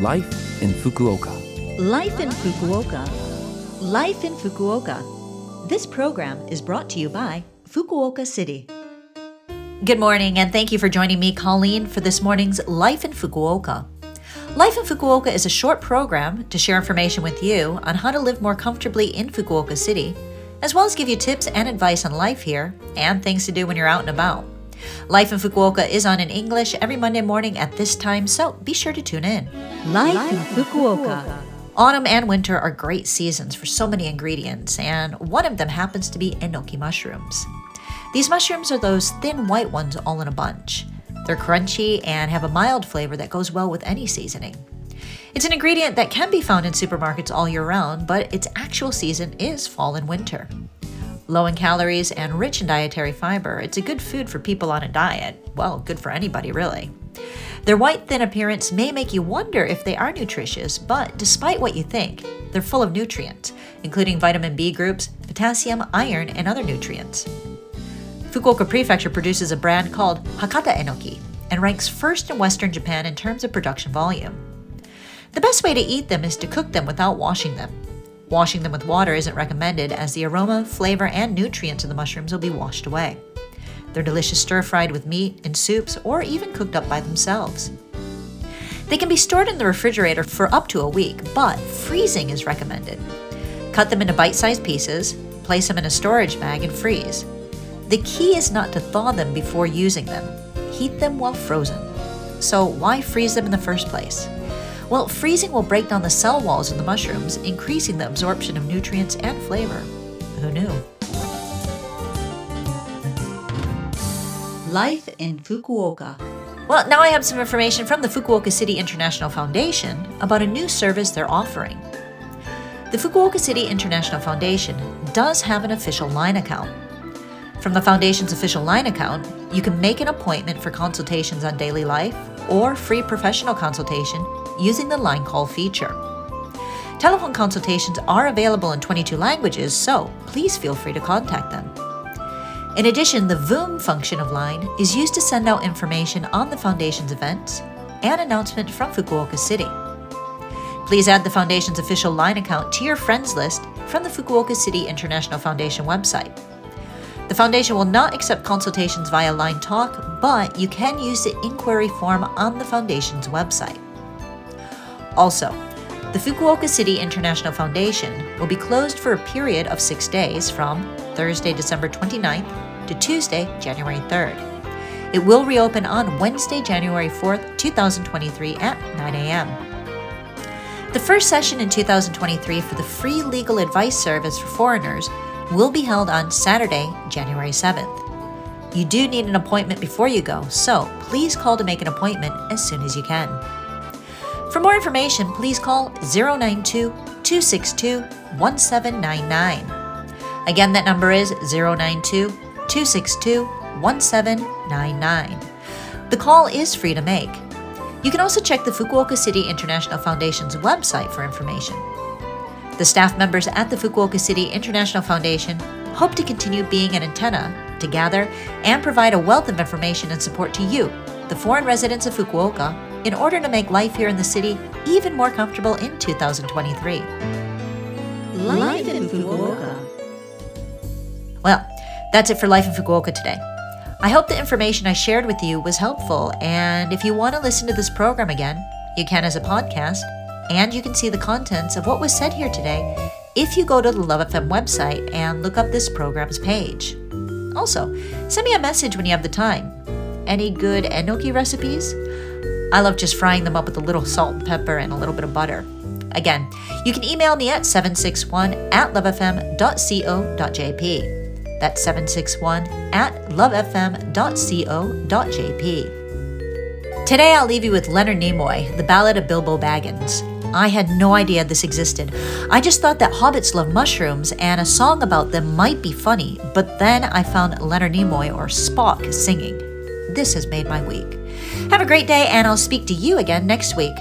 Life in Fukuoka. Life in Fukuoka. Life in Fukuoka. This program is brought to you by Fukuoka City. Good morning, and thank you for joining me, Colleen, for this morning's Life in Fukuoka. Life in Fukuoka is a short program to share information with you on how to live more comfortably in Fukuoka City, as well as give you tips and advice on life here and things to do when you're out and about. Life in Fukuoka is on in English every Monday morning at this time, so be sure to tune in. Life in Fukuoka. Autumn and winter are great seasons for so many ingredients, and one of them happens to be enoki mushrooms. These mushrooms are those thin white ones all in a bunch. They're crunchy and have a mild flavor that goes well with any seasoning. It's an ingredient that can be found in supermarkets all year round, but its actual season is fall and winter. Low in calories and rich in dietary fiber, it's a good food for people on a diet. Well, good for anybody, really. Their white, thin appearance may make you wonder if they are nutritious, but despite what you think, they're full of nutrients, including vitamin B groups, potassium, iron, and other nutrients. Fukuoka Prefecture produces a brand called Hakata Enoki and ranks first in Western Japan in terms of production volume. The best way to eat them is to cook them without washing them. Washing them with water isn't recommended as the aroma, flavor, and nutrients of the mushrooms will be washed away. They're delicious stir fried with meat, in soups, or even cooked up by themselves. They can be stored in the refrigerator for up to a week, but freezing is recommended. Cut them into bite sized pieces, place them in a storage bag, and freeze. The key is not to thaw them before using them, heat them while frozen. So, why freeze them in the first place? Well, freezing will break down the cell walls of the mushrooms, increasing the absorption of nutrients and flavor. Who knew? Life in Fukuoka. Well, now I have some information from the Fukuoka City International Foundation about a new service they're offering. The Fukuoka City International Foundation does have an official line account. From the Foundation's official line account, you can make an appointment for consultations on daily life or free professional consultation using the line call feature. Telephone consultations are available in 22 languages, so please feel free to contact them. In addition, the VOOM function of Line is used to send out information on the Foundation's events and announcement from Fukuoka City. Please add the Foundation's official Line account to your friends list from the Fukuoka City International Foundation website. The Foundation will not accept consultations via Line Talk, but you can use the inquiry form on the Foundation's website. Also, the Fukuoka City International Foundation will be closed for a period of six days from Thursday, December 29th to Tuesday, January 3rd. It will reopen on Wednesday, January 4th, 2023 at 9 a.m. The first session in 2023 for the free legal advice service for foreigners will be held on Saturday, January 7th. You do need an appointment before you go, so please call to make an appointment as soon as you can. For more information, please call 092 262 1799. Again, that number is 092 262 1799. The call is free to make. You can also check the Fukuoka City International Foundation's website for information. The staff members at the Fukuoka City International Foundation hope to continue being an antenna to gather and provide a wealth of information and support to you, the foreign residents of Fukuoka, in order to make life here in the city even more comfortable in 2023. Life in Fukuoka. Well, that's it for Life in Fukuoka today. I hope the information I shared with you was helpful, and if you want to listen to this program again, you can as a podcast, and you can see the contents of what was said here today if you go to the Love FM website and look up this program's page. Also, send me a message when you have the time. Any good enoki recipes? I love just frying them up with a little salt and pepper and a little bit of butter. Again, you can email me at 761 at lovefm.co.jp. That's 761 at lovefm.co.jp. Today I'll leave you with Leonard Nimoy, the Ballad of Bilbo Baggins. I had no idea this existed. I just thought that hobbits love mushrooms and a song about them might be funny, but then I found Leonard Nimoy or Spock singing. This has made my week. Have a great day, and I'll speak to you again next week.